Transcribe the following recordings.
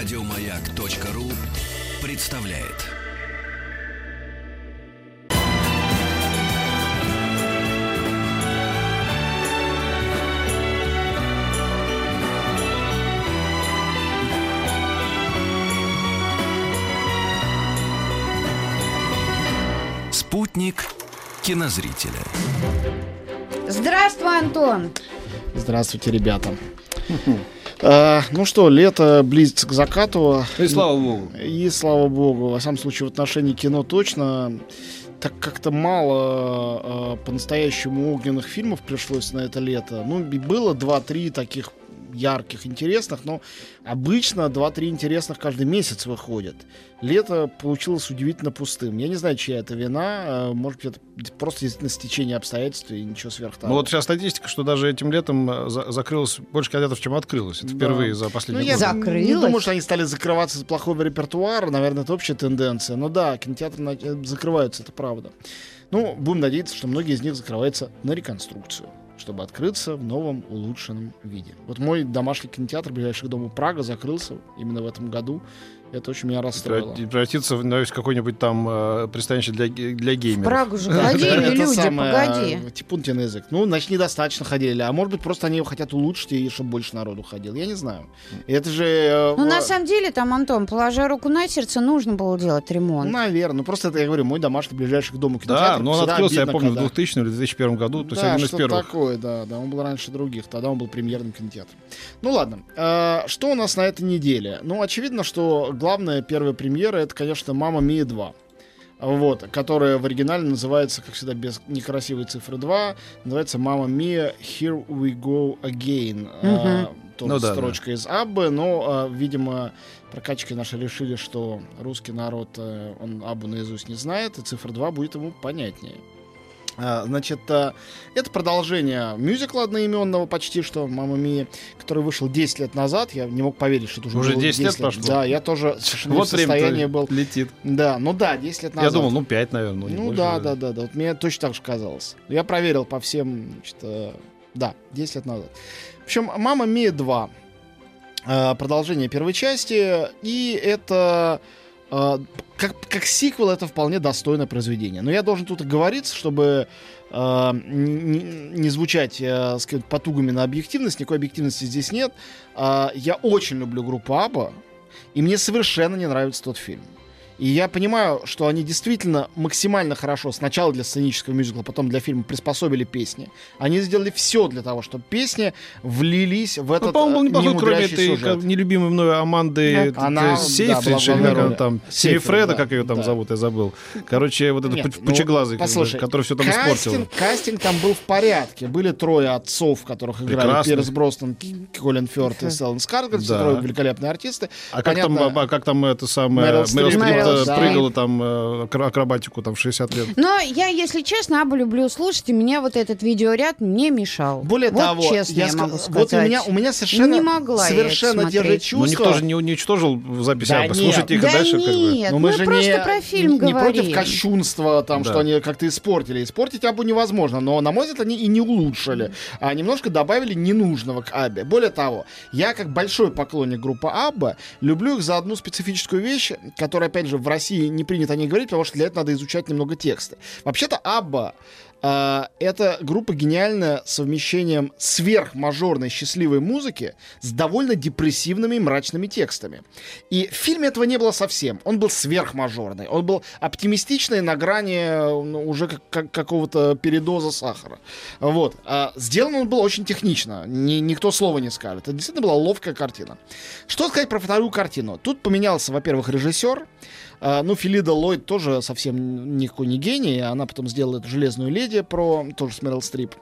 Радиомаяк.ру представляет. Спутник кинозрителя. Здравствуй, Антон. Здравствуйте, ребята. А, ну что, лето близится к закату. И слава богу. И слава богу. Во всяком случае, в отношении кино точно. Так как-то мало а, по-настоящему огненных фильмов пришлось на это лето. Ну, было два-три таких ярких, интересных, но обычно 2-3 интересных каждый месяц выходит. Лето получилось удивительно пустым. Я не знать, чья это вина. а, Может быть, это просто действительно стечение обстоятельств и ничего сверх того. Ну вот сейчас статистика, что даже этим летом э, за- закрылось больше кинотеатров, чем открылось. Это Да. впервые за Ну, последние я годы. не Закрылось? думаю, что они стали закрываться из плохого репертуара. Наверное, это общая тенденция. Но да, кинотеатры э, закрываются, это правда. Ну, будем надеяться, что многие из них закрываются на реконструкцию чтобы открыться в новом улучшенном виде. Вот мой домашний кинотеатр, ближайший к дому Прага, закрылся именно в этом году. Это очень меня расстроило. Превра- Превратиться в наверное, какое-нибудь там э, пристанище для, для геймеров. Прагу же ходили люди, погоди. э, Типун на язык. Ну, значит, недостаточно ходили. А может быть, просто они его хотят улучшить, и чтобы больше народу ходил. Я не знаю. Это же... э, Ну, на э, самом деле, там, Антон, положа руку на сердце, нужно было делать ремонт. Наверное. Ну, просто это, я говорю, мой домашний ближайший к дому Да, кинотеатр. но он открылся, я помню, в 2000 или 2001 году, то есть да, один из первых. такое, да, да. Он был раньше других. Тогда он был премьерным кинотеатром. Ну, ладно. А, что у нас на этой неделе? Ну, очевидно, что главная первая премьера это, конечно, «Мама Мия 2». Вот, которая в оригинале называется, как всегда, без некрасивой цифры 2, называется «Мама Мия, Here We Go Again». А, тоже Ну да, строчка из Аббы, но, а, видимо, прокачки наши решили, что русский народ, э, он Аббу наизусть не знает, и цифра 2 будет ему понятнее. А, Значит, а, это продолжение мюзикла одноименного почти что «Мама Мия», который вышел 10 лет назад. Я не мог поверить, что это уже, Уже было 10 лет прошло? Да, я тоже совершенно Вот в состоянии был. летит. Да, ну да, 10 лет назад. Я думал, ну 5, наверное. Ну, Ну да, да, да, да. Вот мне точно так же казалось. Я проверил по всем, значит, э, да, 10 лет назад. В общем, «Мама Мия 2». э, Продолжение первой части. И это... э, Как, как сиквел это вполне достойное произведение. Но я должен тут оговориться, чтобы э, не, не звучать, э, сказать, потугами на объективность. Никакой объективности здесь нет. А, я очень люблю группу Аба. И мне совершенно не нравится тот фильм. И я понимаю, что они действительно максимально хорошо сначала для сценического мюзикла, потом для фильма приспособили песни. Они сделали все для того, чтобы песни влились в этот Ну, по-моему, был э, неплохой, кроме немудрящий этой сюжет. нелюбимой мною Аманды Да. Она, э, да, Сейфридж, или как она там, Сейфрид, Семифреда, да, как ее там да. зовут, я забыл. Короче, вот этот Нет, ну, пучеглазый, послушай, который все там испортил. Кастинг, там был в порядке. Были трое отцов, которых играли Прекрасно. Пирс Броснан, Колин Фёрд и Селлен Скаргард. Все Да. трое великолепные артисты. А как там, а как там это самое, Мэрил Мэрил Стрип. Э, Стрип. прыгала там э, акро- акробатику там в 60 лет. Но я, если честно, Абу люблю слушать, и мне вот этот видеоряд не мешал. Более вот того, честно я, ска- могу сказать. вот у меня, у меня совершенно, Не могла я совершенно смотреть. чувства. Ну, никто же не уничтожил в записи, Да а послушайте их да дальше нет, как бы. Но мы, же просто не, про фильм не, не говорим. против кощунства, там, Да. что они как-то испортили. Испортить Абу невозможно, но, на мой взгляд, они и не улучшили, а немножко добавили ненужного к Абе. Более того, я, как большой поклонник группы Абба, люблю их за одну специфическую вещь, которая, опять же, в России не принято о ней говорить, потому что для этого надо изучать немного тексты. Вообще-то Абба а, это группа гениальная совмещением сверхмажорной счастливой музыки с довольно депрессивными и мрачными текстами. И в фильме этого не было совсем. Он был сверхмажорный. Он был оптимистичный на грани ну, уже как- как- какого-то передоза сахара. Вот. А сделан он был очень технично. Ни- никто слова не скажет. Это действительно была ловкая картина. Что сказать про вторую картину? Тут поменялся, во-первых, режиссер. А, ну, Филида Ллойд тоже совсем никакой не гений. Она потом сделала эту «Железную леди» про... Тоже с Мэрил Стрип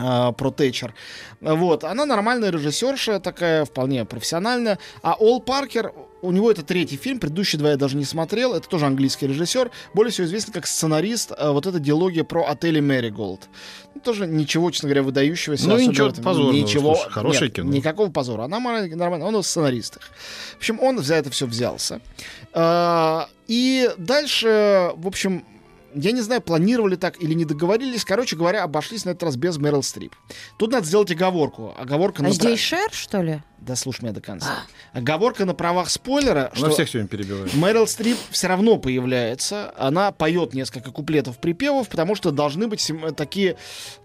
а, про Тэтчер. Вот. Она нормальная режиссерша, такая вполне профессиональная. А Ол Паркер, у него это третий фильм, предыдущие два я даже не смотрел. Это тоже английский режиссер. Более всего известен как сценарист а, вот эта диалогия про отели Мэриголд. Ну, тоже ничего, честно говоря, выдающегося. Ну, ничего этом. позорного, Ничего. слушай, хорошее Нет, кино. Никакого позора. Она нормально, нормально. Он в сценаристах. В общем, он за это все взялся. А, И дальше, в общем, я не знаю, планировали так или не договорились. Короче говоря, обошлись на этот раз без Мэрил Стрип. Тут надо сделать оговорку. Оговорка А на... здесь Шер, что ли? Да слушай меня до конца. Оговорка на правах спойлера, Она что всех сегодня перебивает. Мэрил Стрип все равно появляется. Она поет несколько куплетов припевов, потому что должны быть такие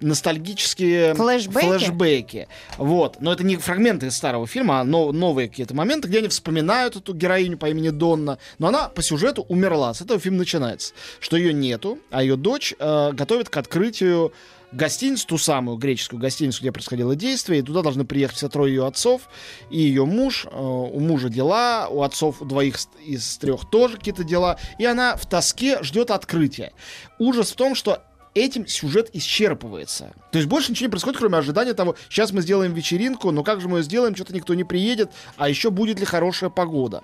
ностальгические Флэшбэки? флэшбэки. Вот. Но это не фрагменты из старого фильма, а но- новые какие-то моменты, где они вспоминают эту героиню по имени Донна. Но она по сюжету умерла. С этого фильм начинается. Что ее нету, а ее дочь э, готовит к открытию гостиницу, ту самую греческую гостиницу, где происходило действие, и туда должны приехать все трое ее отцов и ее муж. Э, у мужа дела, у отцов у двоих из трех тоже какие-то дела, и она в тоске ждет открытия. Ужас в том, что этим сюжет исчерпывается. То есть больше ничего не происходит, кроме ожидания того, сейчас мы сделаем вечеринку, но как же мы ее сделаем, что-то никто не приедет, а еще будет ли хорошая погода.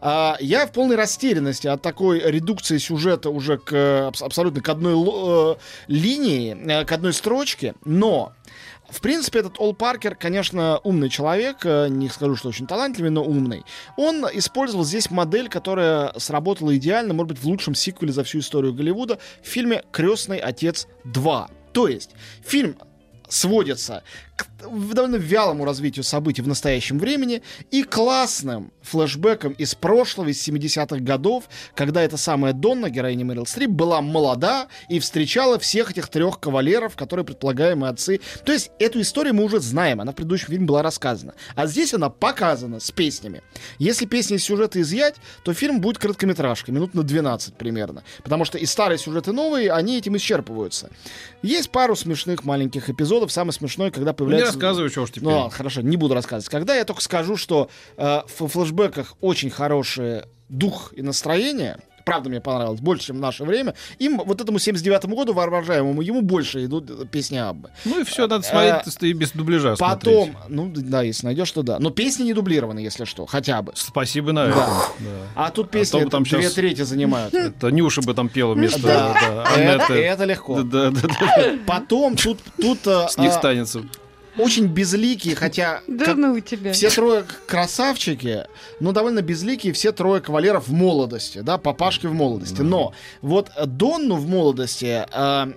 А, я в полной растерянности от такой редукции сюжета уже к абс- абсолютно к одной э, линии, э, к одной строчке, но в принципе, этот Ол Паркер, конечно, умный человек, э, не скажу, что очень талантливый, но умный. Он использовал здесь модель, которая сработала идеально, может быть, в лучшем сиквеле за всю историю Голливуда, в фильме «Крестный отец 2». То есть, фильм сводится к довольно вялому развитию событий в настоящем времени и классным флешбеком из прошлого, из 70-х годов, когда эта самая Донна, героиня Мэрил Стрип, была молода и встречала всех этих трех кавалеров, которые предполагаемые отцы. То есть эту историю мы уже знаем, она в предыдущем фильме была рассказана. А здесь она показана с песнями. Если песни из сюжета изъять, то фильм будет короткометражкой, минут на 12 примерно. Потому что и старые сюжеты, новые, они этим исчерпываются. Есть пару смешных маленьких эпизодов. Самый смешной, когда появляется... рассказывай, чего уж теперь. Ну, ладно, хорошо, не буду рассказывать. Когда я только скажу, что э, в флешбеках очень хороший дух и настроение, правда мне понравилось, больше, чем в наше время, им, вот этому 79-му году, воображаемому, ему больше идут э, песни Аббы. Ну и все, надо смотреть и без дубляжа Потом, смотреть. ну да, если найдешь, то да. Но песни не дублированы, если что, хотя бы. Спасибо на это. Да. А тут А песни бы там две щас- трети занимают. Это Нюша бы там пела вместо Да. да, Это, это легко. Да, да, да. Потом тут, тут э, Снег а, станется. Очень безликие, хотя Да как- ну тебя. все трое красавчики, но довольно безликие все трое кавалеров в молодости, да, папашки в молодости. Но вот Донну в молодости э,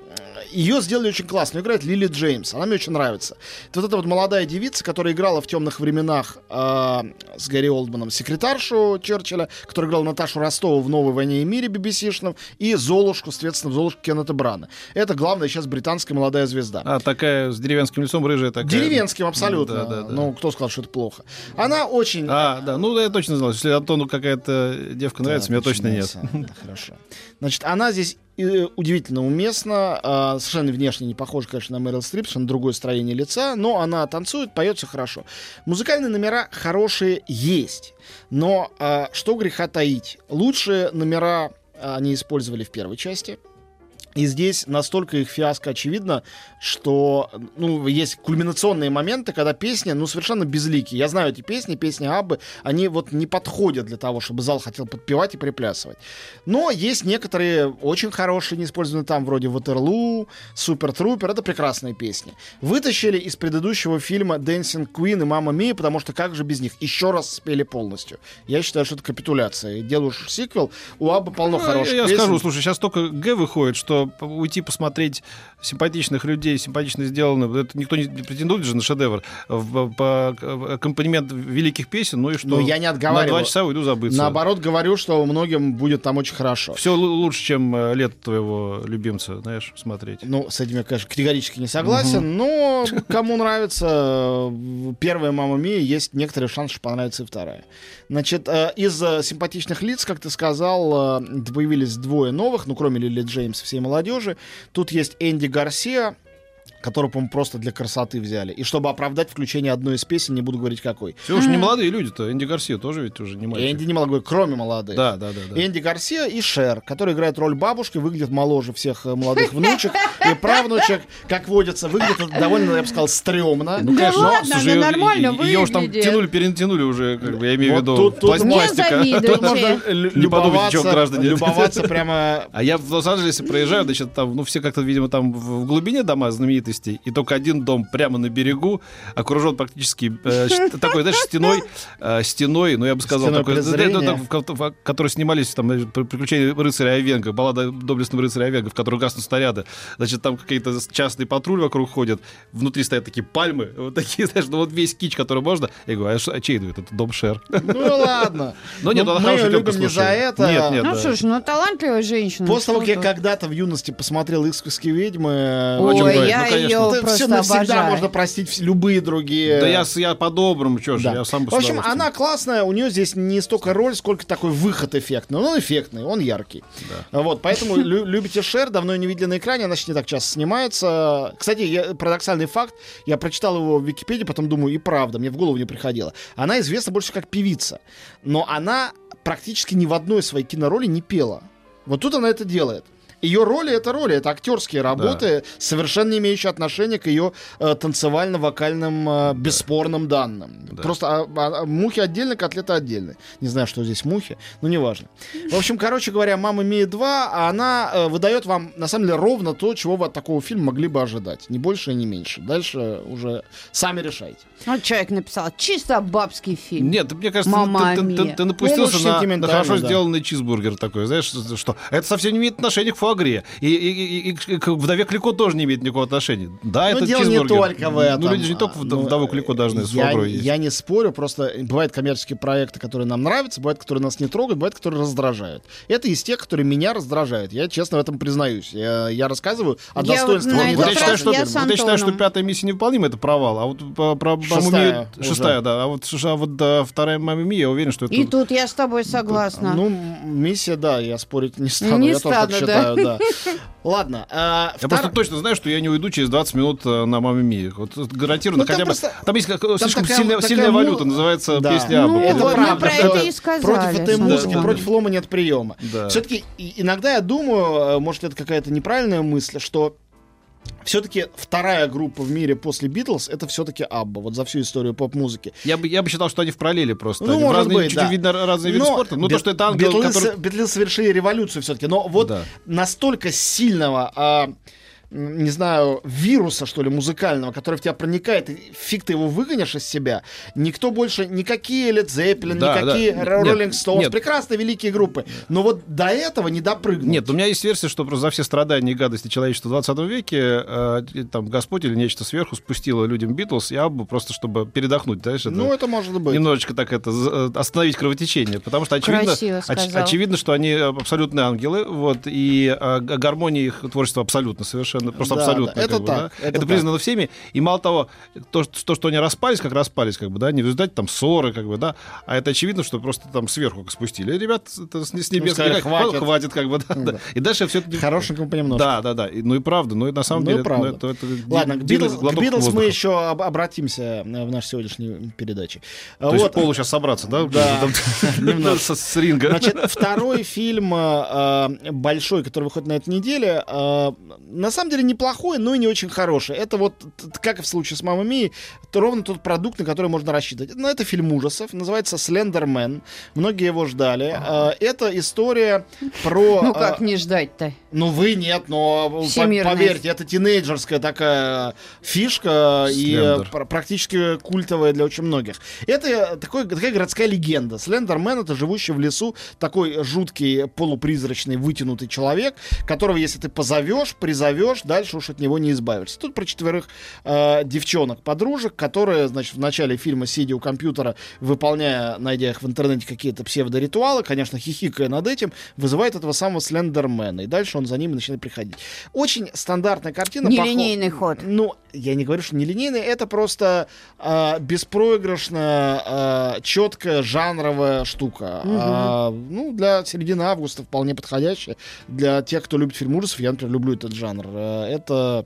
ее сделали очень классно. Её Играет Лили Джеймс. Она мне очень нравится. Это вот эта вот молодая девица, которая играла в темных временах э, с Гарри Олдманом секретаршу Черчилля, которая играла Наташу Ростову в «Новой войне и мире» BBC-шном, и Золушку, соответственно, в Золушку Кеннета Брана. Это главная сейчас британская молодая звезда. А такая с деревенским лицом рыжая такая. Деревенским абсолютно. Да, да, да. Ну, кто сказал, что это плохо? Она очень... А, да, ну я точно знал. Если Антону какая-то девка нравится, Да, мне точно нет. Да, хорошо. Значит, она здесь э, удивительно уместна. а, совершенно внешне не похожа, конечно, на Мэрил Стрип, совершенно другое строение лица, но она танцует, поет все хорошо. Музыкальные номера хорошие есть, но а, что греха таить? Лучшие номера а, они использовали в первой части. И здесь настолько их фиаско очевидно, что ну, есть кульминационные моменты, когда песни ну, совершенно безликие. Я знаю эти песни, песни Аббы, они вот не подходят для того, чтобы зал хотел подпевать и приплясывать. Но есть некоторые очень хорошие, не использованные там, вроде Ватерлу, Супер Трупер, это прекрасные песни. Вытащили из предыдущего фильма Dancing Queen и Мама Мия, потому что как же без них? Еще раз спели полностью. Я считаю, что это капитуляция. Делаешь сиквел, у Аббы полно Ну, хороших я песен. скажу, слушай, сейчас только Г выходит, что уйти посмотреть симпатичных людей, симпатично сделано, это никто не претендует же на шедевр. В- По аккомпанемент великих песен, ну и что? Ну, я не На отговариваю. два часа уйду забыться. Наоборот, говорю, что многим будет там очень хорошо. Все лучше, чем э, лето твоего любимца, знаешь, смотреть. Ну, с этим я, конечно, категорически не согласен, но кому нравится э, первая «Мама Мия», есть некоторые шансы, что понравится и вторая. Значит, э, из симпатичных лиц, как ты сказал, появились двое новых, ну, кроме Лили Джеймс, всей молодежи. Тут есть Энди Гарсия, которого, по-моему, просто для красоты взяли. И чтобы оправдать включение одной из песен, не буду говорить какой. Все уж не молодые люди-то. Энди Гарсия тоже ведь уже не мальчик. Энди не молодой, кроме молодых. Да, да, да. да. Энди Гарсия и Шер, который играет роль бабушки, выглядит моложе всех э, молодых внучек и правнучек, как водится, выглядит довольно, я бы сказал, стрёмно. Ну, Да ладно, она её- нормально Ее уж там выглядит. тянули, перетянули уже, как бы, я имею в виду, тут- пластика. Тут можно любоваться, граждане. любоваться прямо... А я в Лос-Анджелесе проезжаю, значит, там, ну, все как-то, видимо, там в в глубине дома знаменитые знаменитостей, и только один дом прямо на берегу, окружен практически э, такой, знаешь, стеной, э, стеной, ну, я бы сказал, Стеной такой, да, в снимались, там, э, «При- приключения рыцаря Овенга, баллада доблестного рыцаря Овенга, в которой гаснут снаряды. Значит, там какие-то частные патруль вокруг ходят, внутри стоят такие пальмы, вот такие, знаешь, ну, вот весь кич, который можно. Я говорю, а, а чей это? Это дом Шер. Ну ладно. Ну, нет, Ну, она мы хорошая любим не за слушай. это. Нет, нет, Ну ж, ну талантливая женщина. После того, что как я когда-то в юности посмотрел «Искусские ведьмы», чем Ой, я Ну. Ее это просто все навсегда обожаю. можно простить любые другие. Да я, я по-доброму, что ж, Да. я сам В общем, она классная, у нее здесь не столько роль, сколько такой выход эффектный. Ну, Он эффектный, он яркий. Вот, поэтому лю- любите Шер, давно ее не видели на экране, она сейчас не так часто снимается. Кстати, я- парадоксальный факт, я прочитал его в Википедии, потом думаю, и правда, мне в голову не приходило. Она известна больше как певица, но она практически ни в одной своей кинороли не пела. Вот тут она это делает. Ее роли это роли, это актерские работы, совершенно не имеющие отношения к ее э, танцевально-вокальным э, бесспорным данным. Да. Просто а- а- мухи отдельно, котлеты отдельно. Не знаю, что здесь мухи, но неважно. В общем, короче говоря, «Мама Мия 2», она э, выдает вам, на самом деле, ровно то, чего вы от такого фильма могли бы ожидать. Не больше и не меньше. Дальше уже сами решайте. Вот человек написал, чисто бабский фильм. Нет, мне кажется, Мамма ты, ты- ты- ты Ну, напустился на, на хорошо да. сделанный чизбургер такой, знаешь, что, что это совсем не имеет отношения к фуагре. И, и- и- и к- вдове Клико тоже не имеет никакого отношения. Да, Но это дело не только в этом. Ну, люди же не только А, ну, вдову Клико должны с я, есть. я не спорю, просто бывают коммерческие проекты, которые нам нравятся, бывают, которые нас не трогают, бывают, которые раздражают. Это из тех, которые меня раздражают. Я честно в этом признаюсь. Я, я рассказываю о Я вот достоинстве. этот Вот я считаю, что, я вот я считаю, что пятая миссия невыполнима, это провал. А вот по- про маму Шестая уже. шестая, да. А вот, а вот да, вторая мама Мия, я уверен, что это... И тут я с тобой согласна. Ну, миссия, да, я спорить не стану. Не я тоже так стану, считаю, да. Ладно. а, Я втор- просто точно знаю, что я не уйду через 20 минут э, на маме Мии. Вот гарантированно Ну, там хотя бы. просто- Там есть как- слишком такая- сильная, такая сильная му- валюта, называется Да. песня. Ну, Это вот правда. мы про это и сказали. Против этой музыки, Антоном. против лома нет приема. Да. Все-таки иногда я думаю, э, может, это какая-то неправильная мысль, что все-таки вторая группа в мире после Битлз это все-таки Абба, вот за всю историю поп-музыки. Я бы, я бы считал, что они в параллеле просто. Ну, Они может разные, быть, чуть да. видно разные виды Но спорта. Ну, Бит- то, что это ангел, Битлз, который... Битлз совершили революцию все-таки. Но вот Да. настолько сильного, а, не знаю, вируса, что ли, музыкального, который в тебя проникает, и фиг ты его выгонишь из себя, никто больше, никакие Led Zeppelin, Да, никакие да. Rolling Stones, нет. прекрасные великие группы. Но вот до этого не допрыгнуть. Нет, у меня есть версия, что просто за все страдания и гадости человечества в 20 веке э, там Господь или нечто сверху спустило людям Битлз и Аббу просто чтобы передохнуть, знаешь, это Ну, это может быть. немножечко так это э, остановить кровотечение, потому что очевидно, оч- очевидно, что они абсолютные ангелы, вот и э, гармония их творчества абсолютно совершенно, просто Да, абсолютно. да, это как бы, так, да. это Это, признано всеми, и мало того, то, что- то, что они распались, как распались, как бы, да, не в результате там ссоры, как бы, да, а это очевидно, что просто там сверху спустили. Ребят, это с, с небес сказали, как, «Хватит». хватит, как бы, да, да. И дальше все это... Хорошенькому понемножку. Да, да, да. И- Ну и правда, ну и на самом Ну деле это- правда. ну, это, это Ладно, к Битлз, к Битлз мы еще об- обратимся в нашей сегодняшней передаче. То есть полу сейчас собраться, да? Да, с ринга. Значит, второй фильм э, э, большой, который выходит на этой неделе, э, на самом деле неплохой, но и не очень хороший. Это вот, как и в случае с «Мамой Мией», то ровно тот продукт, на который можно рассчитывать. Но это фильм ужасов, называется «Слендермен». Многие его ждали. Э, Это история про... Ну э, как не ждать-то? Ну, вы нет, но поверьте, это тинейджерская такая фишка и э, Слендер. практически культовая для очень многих. Это такой, такая городская легенда. Слендермен — это живущий в лесу такой жуткий, полупризрачный, вытянутый человек, которого, если ты позовешь, призовешь, дальше уж от него не избавишься. Тут про четверых э, девчонок-подружек, которые, значит, в начале фильма, сидя у компьютера, выполняя, найдя их в интернете, какие-то псевдоритуалы, конечно, хихикая над этим, вызывает этого самого Слендермена. И дальше он за ними начинает приходить. Очень стандартная картина. Нелинейный ход. Ну, я не говорю, что нелинейный, это просто э, беспроигрышная, э, четкая, жанровая штука. А, ну, для середины августа вполне подходящая. Для тех, кто любит фильм ужасов, я, например, люблю этот жанр. Э, это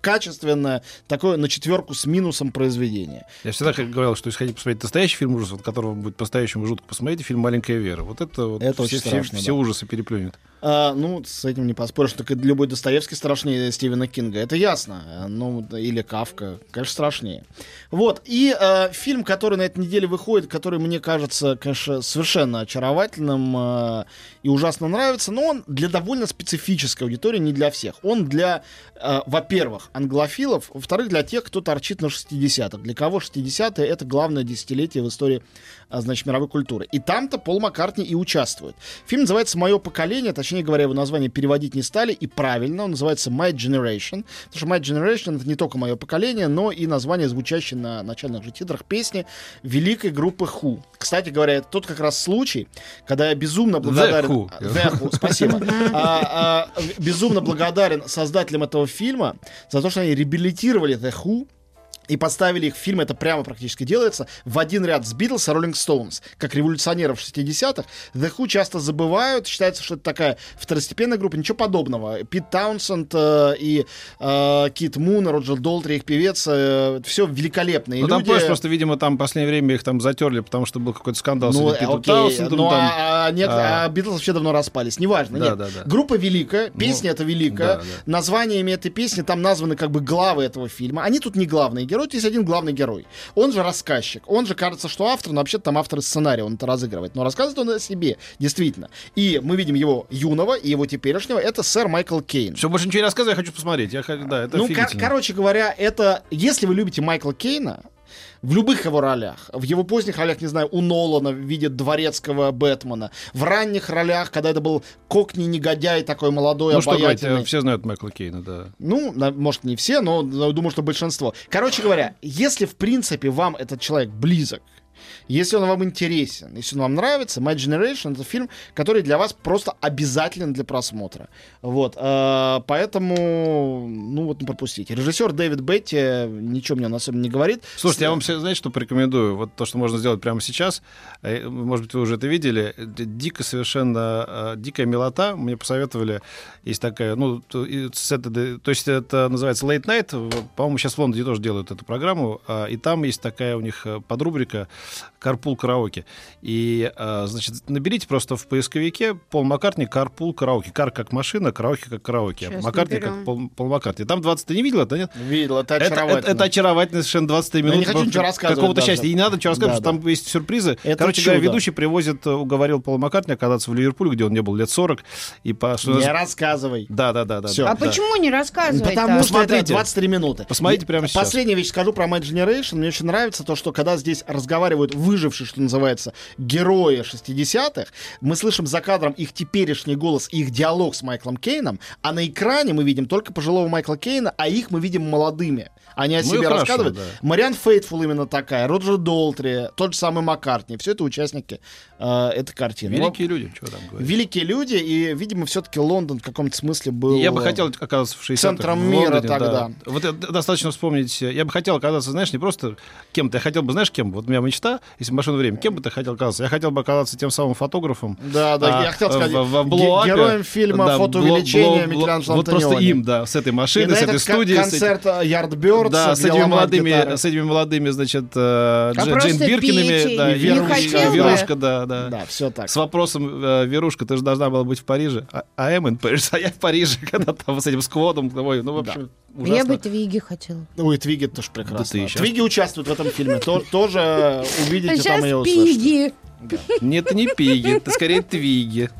качественное, такое на четверку с минусом произведение. Я всегда как говорил, что если хотите посмотреть настоящий фильм ужасов, от которого будет по-настоящему жутко, посмотрите фильм «Маленькая Вера». Вот это, вот Это все, очень все- страшно, все да. ужасы переплюнет. А, ну, с этим не поспоришь. И любой Достоевский страшнее Стивена Кинга. Это ясно. А, Ну, или Кавка. Конечно, страшнее. Вот. И э, фильм, который на этой неделе выходит, который мне кажется, конечно, совершенно очаровательным э, и ужасно нравится, но он для довольно специфической аудитории, не для всех. Он для, э, во-первых, англофилов, во-вторых, для тех, кто торчит на 60-х. Для кого 60-е это главное десятилетие в истории значит, мировой культуры. И там-то Пол Маккартни и участвует. Фильм называется «Мое поколение», точнее говоря, его название переводить не стали, и правильно, он называется «My Generation», потому что «My Generation» — это не только «Мое поколение», но и название, звучащее на начальных же титрах песни великой группы Who. Кстати говоря, это тот как раз случай, когда я безумно благодарен... Who. The Who, спасибо. А, а, безумно благодарен создателям этого фильма за то, что они реабилитировали The Who, и поставили их в фильм, это прямо практически делается, в один ряд с Битлз и Роллинг Стоунс, как революционеров 60-х. The Who часто забывают, считается, что это такая второстепенная группа, ничего подобного. Пит Таунсенд э, и э, Кит Мун, Роджер Долтри, их певец, э, все великолепные Ну, там просто, просто, видимо, там в последнее время их там затерли, потому что был какой-то скандал Ну, с Питом окей, Таунсендом, ну, там. а, а, нет, а. а Битлз вообще давно распались, неважно. Да, нет. да, да. Группа великая, песня это великая, да, да. названиями этой песни там названы как бы главы этого фильма. Они тут не главные герои, тут есть один главный герой. Он же рассказчик, он же кажется, что автор, но вообще-то там автор сценария, он это разыгрывает. Но рассказывает он о себе, действительно. И мы видим его юного и его теперешнего, это сэр Майкл Кейн. Все, больше ничего не рассказывай, я хочу посмотреть. Я, да, это Ну, кор- короче говоря, это, если вы любите Майкла Кейна, в любых его ролях, в его поздних ролях, не знаю, у Нолана в виде дворецкого Бэтмена, в ранних ролях, когда это был кокни-негодяй такой молодой, ну, что обаятельный. э, все знают Майкла Кейна, да. Ну, может, не все, но думаю, что большинство. Короче говоря, если, в принципе, вам этот человек близок, если он вам интересен, если он вам нравится, My Generation это фильм, который для вас просто обязателен для просмотра. Вот. э, Поэтому, ну вот не пропустите. Режиссер Дэвид Бетти ничего мне он особенно не говорит. Слушайте, я вам, знаете, что порекомендую? Вот то, что можно сделать прямо сейчас. Э, Может быть, вы уже это видели. Дико совершенно, э, дикая милота. Мне посоветовали. Есть такая, ну, то есть это называется Late Night. По-моему, сейчас в Лондоне тоже делают эту программу. а, И там есть такая у них подрубрика «Карпул караоке». И, э, значит, наберите просто в поисковике Пол Маккартни «Карпул караоке». Кар как машина, караоке как караоке. Сейчас Маккартни наберем. как Пол, Пол Маккартни. Там 20 ты не видел это, нет? Видел, это Это, очаровательно. это, это очаровательно совершенно 23 я не минуты. хочу ничего рассказывать Какого-то даже. счастья. И не надо ничего рассказывать, Да, потому что там есть сюрпризы. Это Короче говоря, ведущий привозит, э, уговорил Пола Маккартни оказаться в Ливерпуле, где он не был лет 40. И по, что Не рассказывай. Да, да, да, да. Всё. да, А да. почему не рассказывать? Потому что это Посмотрите. 23 минуты. Посмотрите прямо сейчас. Последняя вещь скажу про My Generation. Мне очень нравится то, что когда здесь разговаривают выжившие, что называется, герои 60-х, мы слышим за кадром их теперешний голос их диалог с Майклом Кейном, а на экране мы видим только пожилого Майкла Кейна, а их мы видим молодыми. Они о Ну и себе хорошо, рассказывают. да. Мариан Фейтфул именно такая, Роджер Долтри, тот же самый Маккартни. Все это участники э, этой картины. Великие люди, что там говорить. Великие люди, и, видимо, все-таки Лондон в каком-то смысле был... Я бы хотел оказаться в 60-х центром в мира Лондоне, да. тогда. Вот это достаточно вспомнить. Я бы хотел оказаться, знаешь, не просто кем-то. Я хотел бы, знаешь, кем? Вот у меня мечта, если бы машину время, кем бы ты хотел оказаться? Я хотел бы оказаться тем самым фотографом. Да, да, а, я хотел сказать, в- в- в Блоуапе, героем фильма да, «Фотоувеличение» Микеланджело Вот просто им, да, с этой И машиной, на с этой этот ко- студией. Ярдбердс, Да, с этими молодыми, с этими молодыми, значит, э, А Дж- Джейн Биркинами, да, Верушка? Верушка, да, да. Да, все так. С вопросом, э, Верушка, ты же должна была быть в Париже. А, а I'm in Paris, а я в Париже, когда там с этим скводом. Ой, ну, в общем, Я ужасно. бы Твиги хотела. Ой, Твиги тоже прекрасно. Да ты щас- Твиги участвуют в этом фильме. То- Тоже увидите там Сейчас ее услышите. Пиги. Нет, это не пиги, это скорее твиги.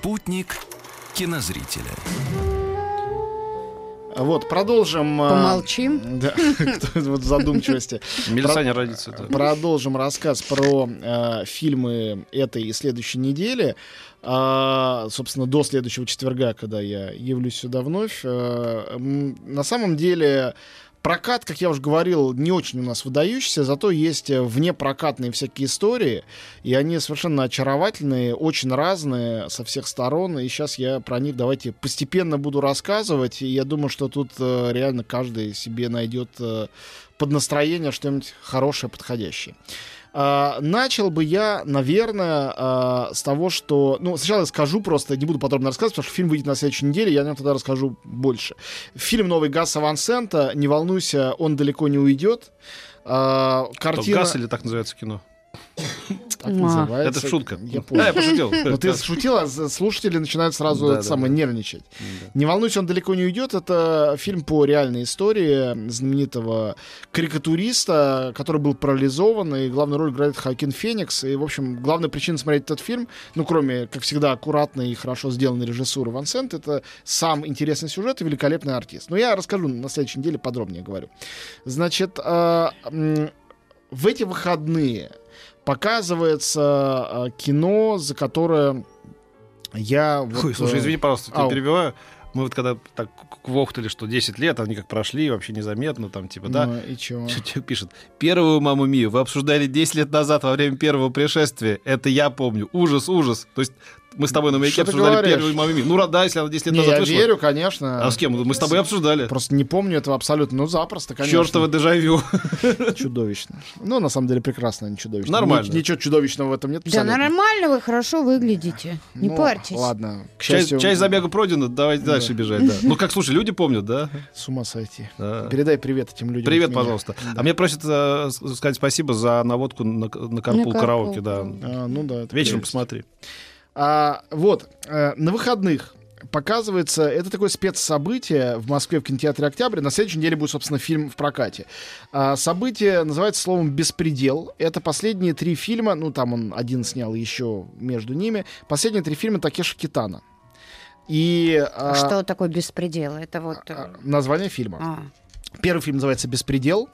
Спутник кинозрителя. Вот, продолжим. а, Помолчим. Да, вот задумчивости. Милиционер родится. Продолжим рассказ про э, фильмы этой и следующей недели. А, собственно, до следующего четверга, когда я явлюсь сюда вновь. Э, на самом деле, прокат, как я уже говорил, не очень у нас выдающийся, зато есть э, внепрокатные всякие истории, и они совершенно очаровательные, очень разные со всех сторон, и сейчас я про них давайте постепенно буду рассказывать, и я думаю, что тут э, реально каждый себе найдет э, под настроение что-нибудь хорошее, подходящее. А, начал бы я, наверное, а, с того, что... Ну, сначала я скажу просто, не буду подробно рассказывать, потому что фильм выйдет на следующей неделе, я о нем тогда расскажу больше. Фильм новый Гаса Ван Сента, не волнуйся, он далеко не уйдет. А, картина... Газ или так называется кино? Так А. называется. Это шутка. Я Да, понял. я пошутил. Но ты шутил, а слушатели начинают сразу Да, это да, самое да. нервничать. Да. Не волнуйся, он далеко не уйдет. Это фильм по реальной истории знаменитого карикатуриста, который был парализован, и главную роль играет Хакин Феникс. И, в общем, главная причина смотреть этот фильм, ну, кроме, как всегда, аккуратной и хорошо сделанной режиссуры Ван Сент, это сам интересный сюжет и великолепный артист. Но я расскажу на следующей неделе подробнее говорю. Значит, а, в эти выходные показывается а, кино, за которое я... вот, Ой, слушай, э, извини, пожалуйста, тебя ау. перебиваю. Мы вот когда так квохтали, что 10 лет, они как прошли, вообще незаметно, там, типа, да. ну, и чё? Человек пишет, первую «Маму Мию» вы обсуждали 10 лет назад во время первого пришествия. Это я помню. Ужас, ужас. То есть мы с тобой на маяке Что обсуждали «Маму Мию». Ну, да, если она 10 лет Не, назад я вышла. верю, конечно. А с кем? Мы с тобой обсуждали. Просто не помню этого абсолютно. Ну, запросто, конечно. Чертово дежавю. Чудовищно. Ну, на самом деле, прекрасно, не чудовищно. Нормально. Ни- ничего чудовищного в этом нет. Да нормально вы хорошо выглядите. Не Ну, парьтесь. Ладно. К Часть, счастью, часть забега пройдена, давайте Да. дальше бежать. Да. Ну, как, слушай, люди помнят, да? С ума сойти. Да. Передай привет этим людям. Привет, пожалуйста. Да. А мне просят э, сказать спасибо за наводку на, на карпул караоке, да. А, ну да. это Вечером прелесть. посмотри. А, вот, э, на выходных показывается, это такое спецсобытие в Москве в кинотеатре «Октябрь». На следующей неделе будет, собственно, фильм в прокате. А, событие называется словом «Беспредел». Это последние три фильма, ну, там он один снял еще между ними. Последние три фильма Такеши Китана. И а, Что такое беспредел? Это вот... э, а, название фильма. а. Первый фильм называется «Беспредел»,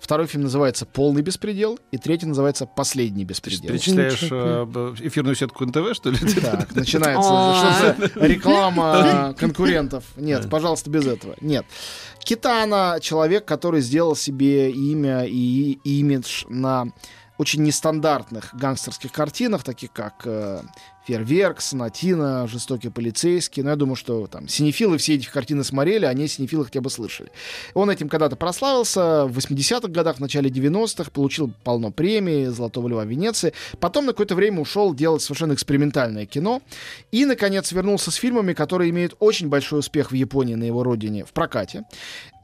второй фильм называется «Полный беспредел», и третий называется «Последний Ты беспредел». перечисляешь Замечательно. э, эфирную сетку НТВ, что ли? Так, начинается А. реклама конкурентов. Нет, пожалуйста, без этого. Нет. Китана человек, который сделал себе имя и имидж на очень нестандартных гангстерских картинах, таких как э, «Фейерверк», «Сонатина», «Жестокий полицейский». Но я думаю, что там синефилы все эти картины смотрели, а не синефилы хотя бы слышали. Он этим когда-то прославился в 80-х годах, в начале 90-х, получил полно премий, «Золотого льва» Венеции. Потом на какое-то время ушел делать совершенно экспериментальное кино. И, наконец, вернулся с фильмами, которые имеют очень большой успех в Японии, на его родине, в прокате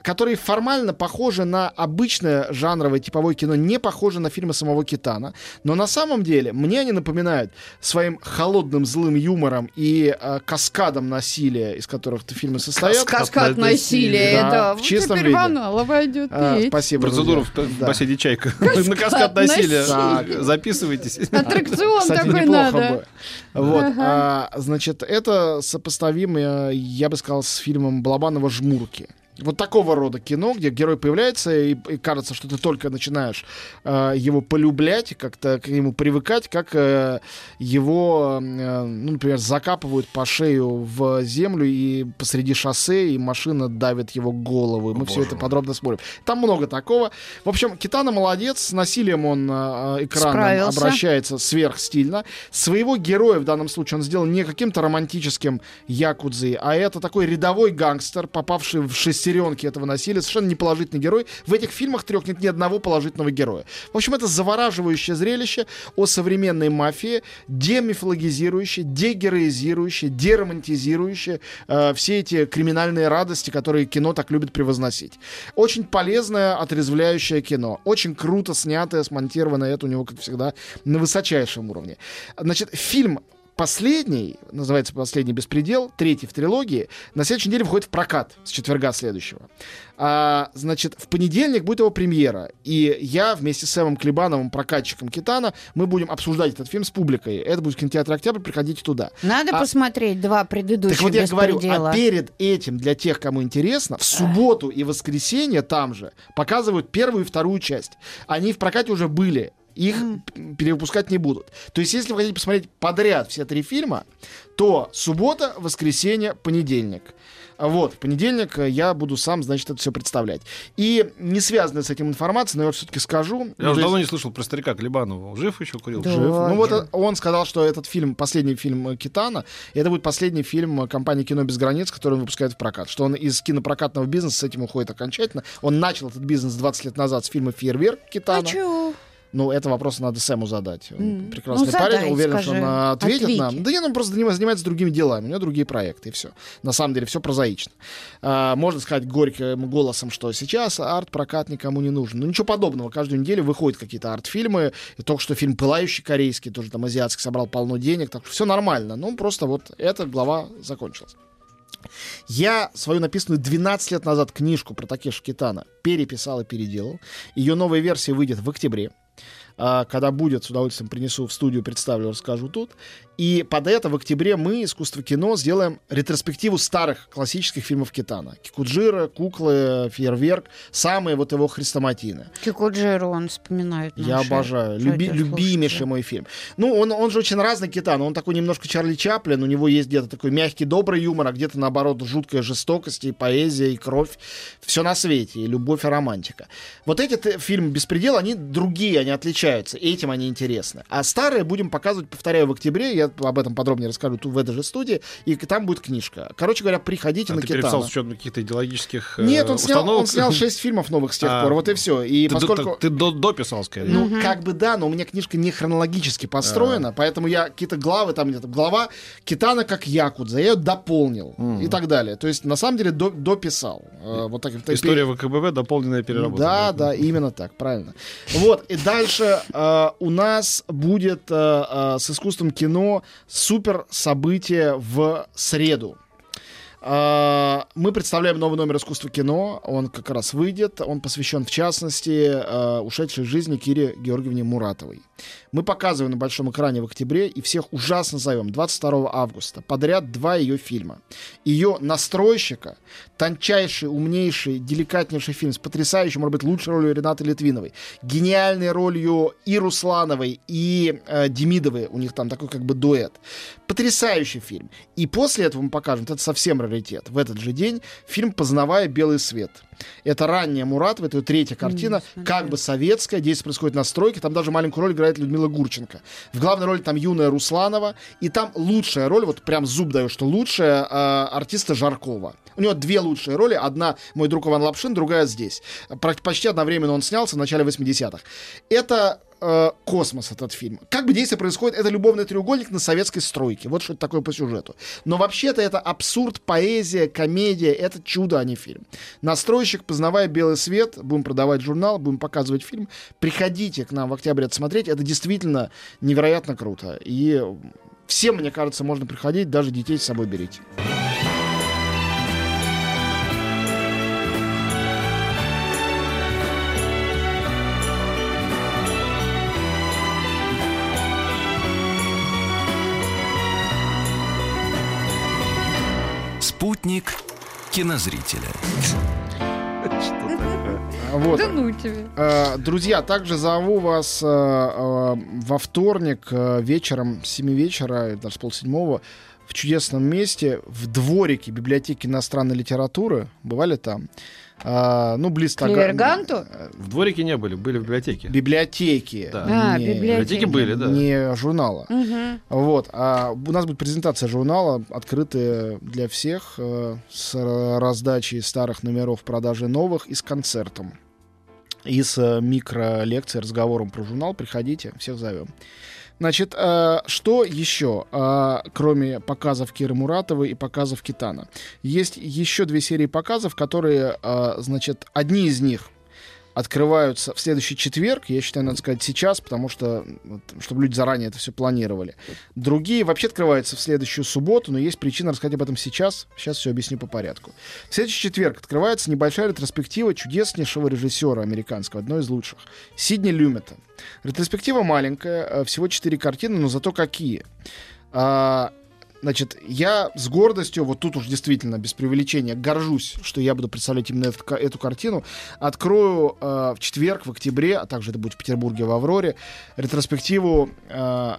которые формально похожи на обычное жанровое типовое кино, не похожи на фильмы самого Китана. Но на самом деле мне они напоминают своим холодным злым юмором и э, каскадом насилия, из которых фильмы состоят. Каскад насилия. насилия, Да, да. в Вот чистом теперь виде. Пойдет А, петь. спасибо. Процедуру в, Да. бассейне «Чайка». На каскад насилия. насилия. Записывайтесь. Аттракцион Кстати, такой неплохо надо. бы. Вот, Ага. а, значит, это сопоставимо, я бы сказал, с фильмом Балабанова «Жмурки». Вот такого рода кино, где герой появляется, и, и кажется, что ты только начинаешь э, его полюблять, как-то к нему привыкать, как э, его, э, ну, например, закапывают по шею в землю и посреди шоссе, и машина давит его голову. И мы все это подробно смотрим. Там много такого. В общем, Китана молодец, с насилием он э, экраном Справился. обращается сверхстильно. Своего героя в данном случае он сделал не каким-то романтическим якудзой, а это такой рядовой гангстер, попавший в шестеренки этого насилия, совершенно неположительный герой. В этих фильмах трех нет ни одного положительного героя. В общем, это завораживающее зрелище о современной мафии, демифологизирующее, дегероизирующее, деромантизирующее э, все эти криминальные радости, которые кино так любит превозносить. Очень полезное, отрезвляющее кино. Очень круто снятое, смонтированное. Это у него, как всегда, на высочайшем уровне. Значит, фильм последний, называется «Последний беспредел», третий в трилогии, на следующей неделе выходит в прокат с четверга следующего. А, значит, в понедельник будет его премьера, и я вместе с Сэмом Клебановым, прокатчиком Китана, мы будем обсуждать этот фильм с публикой. Это будет в кинотеатре «Октябрь», приходите туда. Надо А- посмотреть два предыдущих Так вот я говорю, а перед этим, для тех, кому интересно, в субботу и воскресенье там же показывают первую и вторую часть. Они в прокате уже были. Их перевыпускать не будут. То есть, если вы хотите посмотреть подряд все три фильма, то суббота, воскресенье, понедельник. Вот, в понедельник э, я буду сам, значит, это все представлять. И не связанная с этим информацией, но я все-таки скажу. Я уже давно есть- не слышал про старика Клебанова. Жив еще курил? Да. Жив. Ну вот жив. э, он сказал, что этот фильм, последний фильм э, Китана, и это будет последний фильм компании «Кино без границ», который он выпускает в прокат. Что он из кинопрокатного бизнеса с этим уходит окончательно. Он начал этот бизнес 20 лет назад с фильма «Фейерверк» Китана. А? Ну, это вопрос надо Сэму задать. Он М. прекрасный Ну, парень, задай, уверен, скажи. что он а, ответит нам. Ответит. Да нет, он просто заним- занимается другими делами. У него другие проекты, и все. На самом деле, все прозаично. А, можно сказать горьким голосом, что сейчас арт-прокат никому не нужен. Ну, ничего подобного. Каждую неделю выходят какие-то арт-фильмы. И только что фильм «Пылающий» корейский, тоже там азиатский, собрал полно денег. Так что все нормально. Ну, просто вот эта глава закончилась. Я свою написанную 12 лет назад книжку про Такеши Китана переписал и переделал. Ее новая версия выйдет в октябре. А, Когда будет, с удовольствием принесу в студию, представлю, расскажу тут. И под это в октябре мы, искусство кино, сделаем ретроспективу старых классических фильмов Китана. Кикуджира, Куклы, Фейерверк, самые вот его хрестоматийные. Кикуджиру он вспоминает. Я обожаю. Люби- любимейший мой фильм. Ну, он, он же очень разный Китан. Он такой немножко Чарли Чаплин. У него есть где-то такой мягкий, добрый юмор, а где-то, наоборот, жуткая жестокость и поэзия, и кровь. Все на свете. И любовь, и романтика. Вот эти фильмы «Беспредел», они другие, они отличаются. Этим они интересны. А старые будем показывать, повторяю, в октябре. Я об этом подробнее расскажу тут в этой же студии. И там будет книжка. Короче говоря, приходите А на ты переписал Китана. с учетом каких-то идеологических э, Нет, он снял, он снял 6 фильмов новых с тех А. пор. Вот и все. И Ты, поскольку... ты до- дописал, скорее. Ну, как бы да, но у меня книжка не хронологически построена, поэтому я какие-то главы, там где-то глава Китана как Якудза, я ее дополнил и так далее. То есть, на самом деле, до- дописал. Э, вот так, История ВКБ дополненная переработка. да, да, именно так, правильно. Вот, и дальше э, у нас будет э, э, с искусством кино супер событие в среду. Э, Мы представляем новый номер искусства кино. Он как раз выйдет. Он посвящен, в частности, э, ушедшей из жизни Кире Георгиевне Муратовой. Мы показываем на большом экране в октябре и всех ужасно зовем 22 августа. Подряд два ее фильма. Ее настройщика, тончайший, умнейший, деликатнейший фильм с потрясающей, может быть, лучшей ролью Ренаты Литвиновой, гениальной ролью и Руслановой, и э, Демидовой. У них там такой как бы дуэт. Потрясающий фильм. И после этого мы покажем, это совсем раритет, в этот же день фильм «Познавая белый свет». Это ранняя Муратова, это ее третья картина, смотрела. как бы советская, действие происходит на стройке, там даже маленькую роль играет Людмила Гурченко. В главной роли там юная Русланова, и там лучшая роль, вот прям зуб даю, что лучшая, э, артиста Жаркова. У него две лучшие роли, одна мой друг Иван Лапшин, другая здесь. Про- почти одновременно он снялся в начале 80-х. Это э, космос этот фильм. Как бы действие происходит, это любовный треугольник на советской стройке. Вот что это такое по сюжету. Но вообще-то это абсурд, поэзия, комедия, это чудо, а не фильм. Настройщик, познавая белый свет, будем продавать журнал, будем показывать фильм. Приходите к нам в октябре это смотреть, это действительно невероятно круто. И всем, мне кажется, можно приходить, даже детей с собой берите. Спутник кинозрителя. Вот. Да ну тебе. Э, Друзья, также зову вас э, э, во вторник э, вечером, с 7 вечера, даже с полседьмого, в чудесном месте, в дворике библиотеки иностранной литературы. Бывали там? А, ну, близ Тага- Клеверганту? В дворике не были, были в библиотеке. Библиотеки. Да. А, не- библиотеки. Библиотеки были, да. Не журнала. Мгм. Вот. А у нас будет презентация журнала, открытая для всех, э, с э, раздачей старых номеров, продажей новых и с концертом. И с э, микролекцией, разговором про журнал. Приходите, всех зовем. Значит, э, что еще, э, кроме показов Киры Муратовой и показов Китана? Есть еще две серии показов, которые, э, значит, одни из них открываются в следующий четверг. Я считаю, надо сказать сейчас, потому что, чтобы люди заранее это все планировали. Другие вообще открываются в следующую субботу, но есть причина рассказать об этом сейчас. Сейчас все объясню по порядку. В следующий четверг открывается небольшая ретроспектива чудеснейшего режиссера американского, одной из лучших, Сидни Люмета. Ретроспектива маленькая, э, всего четыре картины, но зато какие. А, Значит, я с гордостью, вот тут уж действительно без преувеличения, горжусь, что я буду представлять именно эту, эту картину. Открою э, в четверг, в октябре, а также это будет в Петербурге в Авроре, ретроспективу э,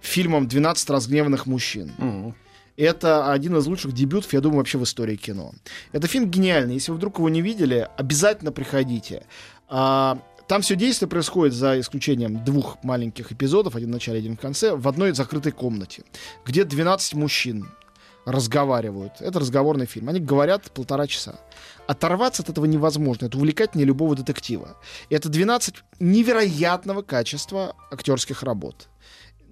фильмом «12 разгневанных мужчин». Мгм. Это один из лучших дебютов, я думаю, вообще в истории кино. Это фильм гениальный. Если вы вдруг его не видели, обязательно приходите. А, там все действие происходит, за исключением двух маленьких эпизодов, один в начале, один в конце, в одной закрытой комнате, где 12 мужчин разговаривают. Это разговорный фильм. Они говорят полтора часа. Оторваться от этого невозможно. Это увлекательнее любого детектива. Это 12 невероятного качества актерских работ.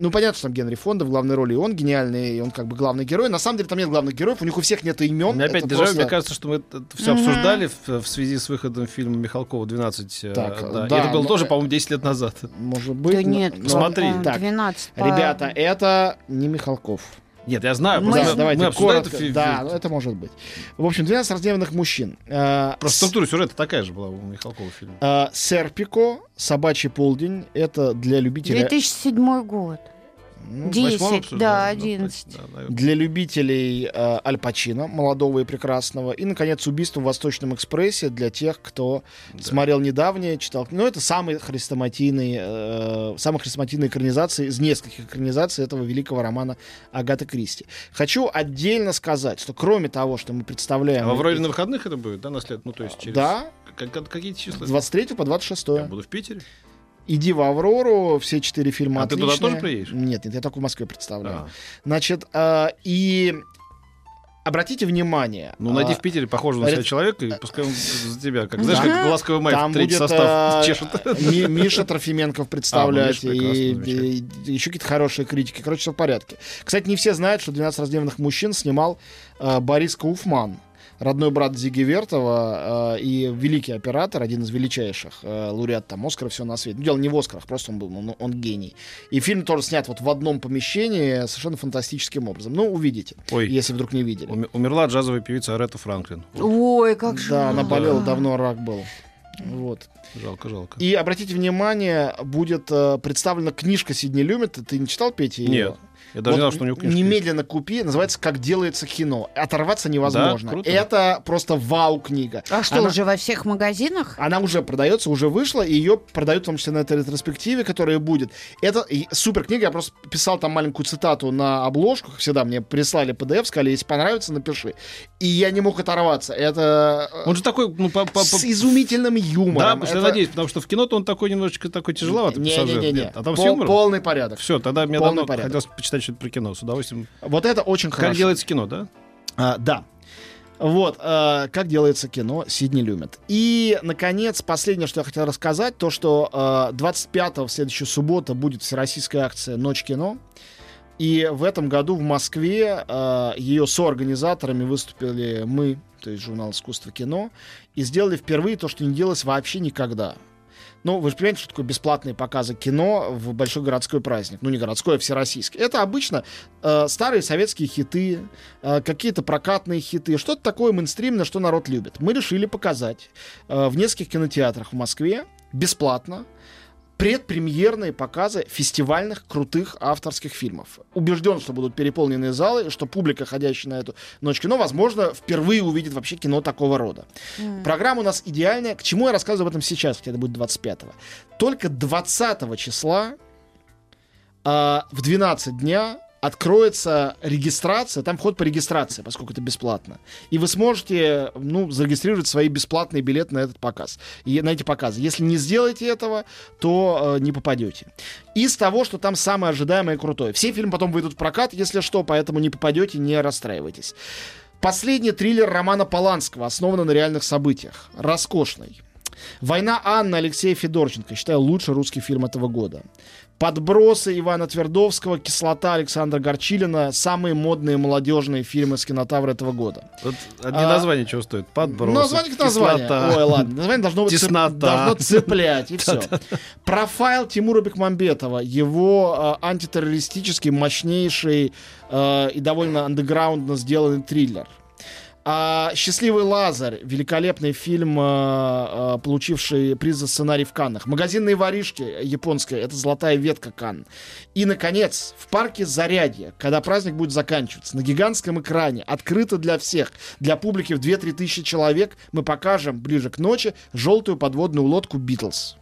Ну, понятно, что там Генри Фонда в главной роли, и он гениальный, и он как бы главный герой. На самом деле там нет главных героев, у них у всех нет имен. Меня опять дежавю, просто- мне кажется, что мы это все Мгм. обсуждали в, в связи с выходом фильма Михалкова 12. э, Так, да. И да, это было ну, тоже, по-моему, 10 лет назад. Может быть. Да но- нет, но- посмотри. по-моему, Так, 12 по- Ребята, это не Михалков. Нет, я знаю, Мы- просто Да, давайте мы коротко. это Да, это может быть. В общем, 12 раздеванных мужчин. Э, Просто с- структура сюжета такая же была у Михалкова фильма. э, Серпико, собачий полдень. Это для любителей... 2007 год. Ну, 10, Восьмом да, обсуждали, 11. да, наверное. для любителей э, Аль Пачино, молодого и прекрасного. И, наконец, убийство в Восточном экспрессе для тех, кто Да. смотрел недавнее, читал. Ну, это самый хрестоматийный, э, самая хрестоматийная экранизация из нескольких экранизаций этого великого романа Агаты Кристи. Хочу отдельно сказать, что кроме того, что мы представляем... А в Авроре на выходных это будет, да, на след? Ну, то есть через... Да, Как- как- какие числа? с 23 по 26. Я буду в Питере. Иди в Аврору, все четыре фильма А ты отличные. туда тоже приедешь? Нет, нет, я только в Москве представляю. А. Значит, э, и обратите внимание. Ну, найди а, в Питере похожего на себя человека, и пускай он за тебя, как, знаешь, как ласковый май Там третий будет состав э, чешет. Ми- Миша Трофименков представлять, А, ну, и, и- и еще какие-то хорошие критики. Короче, все в порядке. Кстати, не все знают, что «12 раздеванных мужчин» снимал э, Борис Кауфман, родной брат Зиги Вертова э, и великий оператор, один из величайших, э, лауреат там Оскара, все на свете. Ну, дело не в Оскарах, просто он был, он, он гений. И фильм тоже снят вот в одном помещении совершенно фантастическим образом. Ну, увидите, Ой, если вдруг не видели. уми- умерла джазовая певица Арета Франклин. Ой, как же. Да, она болела, Да. давно рак был. Вот. Жалко, жалко. И обратите внимание, будет э, представлена книжка Сидни Люмет. Ты не читал, Петя? её? Нет. Я даже не знал, Вот что у него книжка есть. Немедленно купи. Называется «Как делается кино». Оторваться невозможно. Да? Круто. Это просто вау-книга. А что, Она- уже во всех магазинах? Она уже продается, уже вышла, и ее продают в том числе на этой ретроспективе, которая будет. Это супер книга, я просто писал там маленькую цитату на обложку, как всегда, мне прислали PDF, сказали, если понравится, напиши. И я не мог оторваться. Это э, Он же такой, ну, по... по- с по- изумительным Да, юмором. потому что я Это- надеюсь, потому что в кино-то он такой немножечко такой тяжеловатый не, пассажир. не, не, не. Нет, А там с юмором? полный порядок. Все, тогда мне Полный давно порядок. хотелось почитать что-то про кино. С удовольствием. Вот это очень хорошо. Как делается кино, да? А, да. Вот, э, как делается кино, Сидни Люмет. И, наконец, последнее, что я хотел рассказать, то, что э, 25 в следующую субботу будет всероссийская акция «Ночь кино». И в этом году в Москве э, ее соорганизаторами выступили мы, то есть журнал «Искусство кино», и сделали впервые то, что не делалось вообще никогда. Ну, вы же понимаете, что такое бесплатные показы кино в большой городской праздник. Ну, не городской, а всероссийский. Это обычно э, старые советские хиты, э, какие-то прокатные хиты, что-то такое мейнстримное, что народ любит. Мы решили показать э, в нескольких кинотеатрах в Москве бесплатно предпремьерные показы фестивальных крутых авторских фильмов. Убежден, что будут переполненные залы, что публика, ходящая на эту ночь кино, возможно, впервые увидит вообще кино такого рода. М. Программа у нас идеальная. К чему я рассказываю об этом сейчас, хотя это будет 25-го. Только 20 числа а, в 12 дня откроется регистрация, там вход по регистрации, поскольку это бесплатно. И вы сможете, ну, зарегистрировать свои бесплатные билеты на этот показ, и на эти показы. Если не сделаете этого, то э, не попадете. Из того, что там самое ожидаемое и крутое. Все фильмы потом выйдут в прокат, если что, поэтому не попадете, не расстраивайтесь. Последний триллер романа Поланского, основанный на реальных событиях. Роскошный. «Война Анны» Алексея Федорченко. Считаю, лучший русский фильм этого года. «Подбросы» Ивана Твердовского, «Кислота» Александра Горчилина. Самые модные молодежные фильмы с кинотавра этого года. Вот одни А, названия чего стоят? Подбросы, Ну, название как название. кислота. Ой, ладно. Название должно, быть цеп- должно цеплять, и все. Профайл Тимура Бекмамбетова. Его э, антитеррористический, мощнейший э, и довольно андеграундно сделанный триллер. А «Счастливый Лазарь» — великолепный фильм, э, э, получивший приз за сценарий в Каннах. «Магазинные воришки» японская — это «Золотая ветка Канн». И, наконец, в парке Зарядье, когда праздник будет заканчиваться, на гигантском экране, открыто для всех, для публики в 2-3 тысячи человек, мы покажем ближе к ночи желтую подводную лодку «Битлз».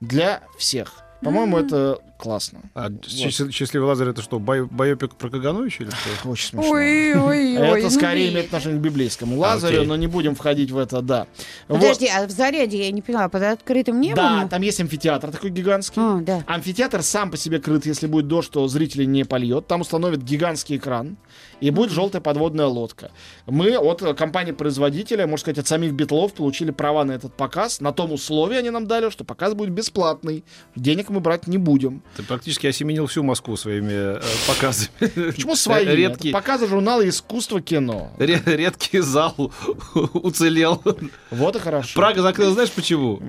Для всех. По-моему, это классно. А «Счаст- «Счастливый Лазарь» это что, бай- байопик про Кагановича или что? Очень смешно. Ой, ой, ой. Это ну скорее ты- имеет отношение к библейскому Лазарю, окей. но не будем входить в это, да. Вот. Подожди, а в Зарядье я не поняла, под открытым небом? Да, там есть амфитеатр такой гигантский. А. Амфитеатр сам по себе крыт, если будет дождь, то зрителей не польет. Там установят гигантский экран, и будет желтая подводная лодка. Мы от компании-производителя, можно сказать, от самих Битлов получили права на этот показ. На том условии они нам дали, что показ будет бесплатный. Денег мы брать не будем. Ты практически осеменил всю Москву своими э, показами. Почему свои? Редкий, Показы журнала «Искусство кино». ре- редкий зал уцелел. Вот и хорошо. Прага закрылась, знаешь почему?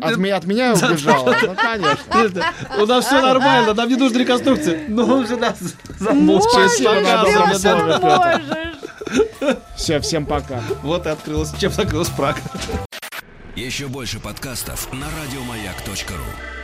От, меня, от меня убежала. Ну, конечно. У нас все нормально, нам не нужны реконструкции. Ну, он же нас Ты можешь. Все, всем пока. Вот и открылась. Чем закрылась Прага? Еще больше подкастов на радиомаяк.ру.